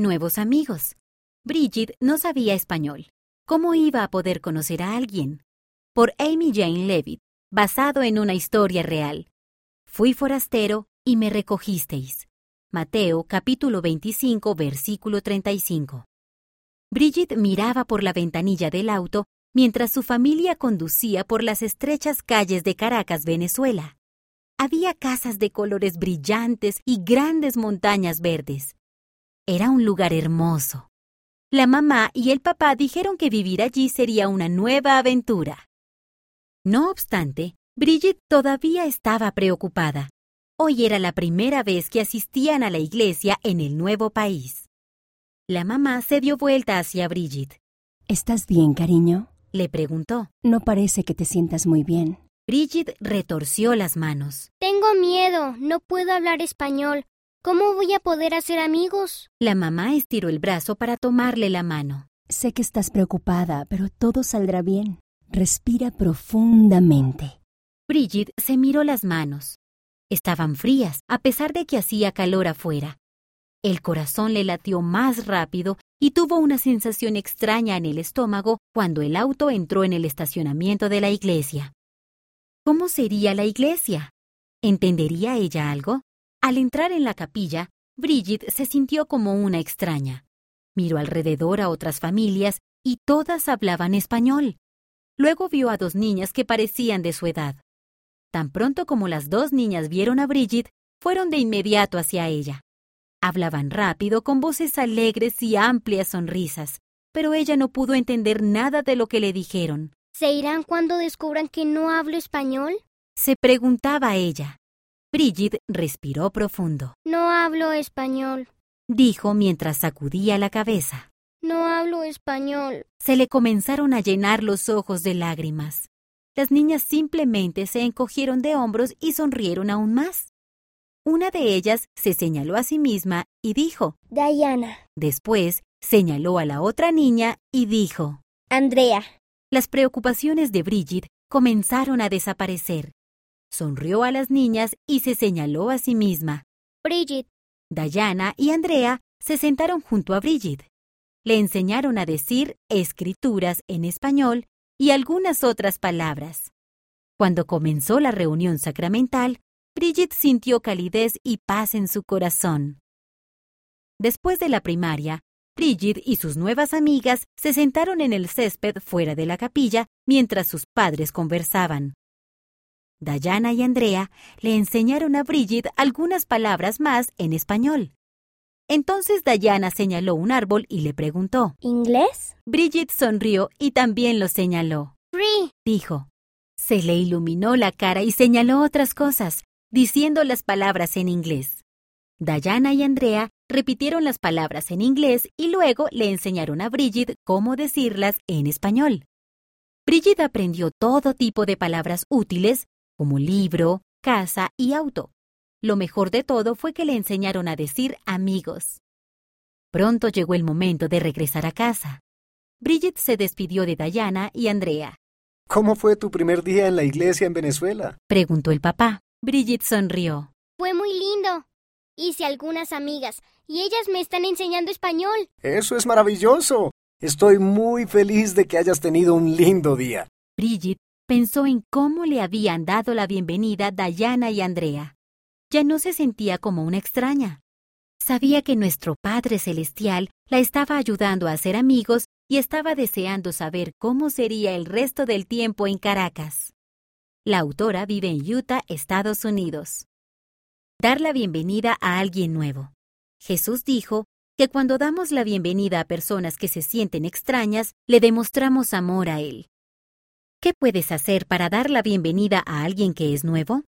nuevos amigos. Bridget no sabía español. ¿Cómo iba a poder conocer a alguien? Por Amy Jane Levitt, basado en una historia real. Fui forastero y me recogisteis. Mateo capítulo 25 versículo 35. Bridget miraba por la ventanilla del auto mientras su familia conducía por las estrechas calles de Caracas, Venezuela. Había casas de colores brillantes y grandes montañas verdes. Era un lugar hermoso. La mamá y el papá dijeron que vivir allí sería una nueva aventura. No obstante, Bridget todavía estaba preocupada. Hoy era la primera vez que asistían a la iglesia en el nuevo país. La mamá se dio vuelta hacia Bridget. ¿Estás bien, cariño? Le preguntó. No parece que te sientas muy bien. Bridget retorció las manos. Tengo miedo, no puedo hablar español. ¿Cómo voy a poder hacer amigos? La mamá estiró el brazo para tomarle la mano. Sé que estás preocupada, pero todo saldrá bien. Respira profundamente. Bridget se miró las manos. Estaban frías, a pesar de que hacía calor afuera. El corazón le latió más rápido y tuvo una sensación extraña en el estómago cuando el auto entró en el estacionamiento de la iglesia. ¿Cómo sería la iglesia? ¿Entendería ella algo? Al entrar en la capilla, Bridget se sintió como una extraña. Miró alrededor a otras familias y todas hablaban español. Luego vio a dos niñas que parecían de su edad. Tan pronto como las dos niñas vieron a Bridget, fueron de inmediato hacia ella. Hablaban rápido, con voces alegres y amplias sonrisas, pero ella no pudo entender nada de lo que le dijeron. ¿Se irán cuando descubran que no hablo español? Se preguntaba ella. Bridget respiró profundo. No hablo español, dijo mientras sacudía la cabeza. No hablo español. Se le comenzaron a llenar los ojos de lágrimas. Las niñas simplemente se encogieron de hombros y sonrieron aún más. Una de ellas se señaló a sí misma y dijo, Diana. Después señaló a la otra niña y dijo, Andrea. Las preocupaciones de Bridget comenzaron a desaparecer. Sonrió a las niñas y se señaló a sí misma. Bridget. Diana y Andrea se sentaron junto a Bridget. Le enseñaron a decir escrituras en español y algunas otras palabras. Cuando comenzó la reunión sacramental, Bridget sintió calidez y paz en su corazón. Después de la primaria, Bridget y sus nuevas amigas se sentaron en el césped fuera de la capilla mientras sus padres conversaban. Diana y Andrea le enseñaron a Bridget algunas palabras más en español. Entonces Diana señaló un árbol y le preguntó, ¿Inglés? Bridget sonrió y también lo señaló. Free, dijo. Se le iluminó la cara y señaló otras cosas, diciendo las palabras en inglés. Diana y Andrea repitieron las palabras en inglés y luego le enseñaron a Bridget cómo decirlas en español. Bridget aprendió todo tipo de palabras útiles, como libro, casa y auto. Lo mejor de todo fue que le enseñaron a decir amigos. Pronto llegó el momento de regresar a casa. Bridget se despidió de Diana y Andrea. ¿Cómo fue tu primer día en la iglesia en Venezuela? preguntó el papá. Bridget sonrió. Fue muy lindo. Hice algunas amigas y ellas me están enseñando español. Eso es maravilloso. Estoy muy feliz de que hayas tenido un lindo día. Bridget pensó en cómo le habían dado la bienvenida Diana y Andrea. Ya no se sentía como una extraña. Sabía que nuestro Padre Celestial la estaba ayudando a hacer amigos y estaba deseando saber cómo sería el resto del tiempo en Caracas. La autora vive en Utah, Estados Unidos. Dar la bienvenida a alguien nuevo. Jesús dijo que cuando damos la bienvenida a personas que se sienten extrañas, le demostramos amor a Él. ¿Qué puedes hacer para dar la bienvenida a alguien que es nuevo?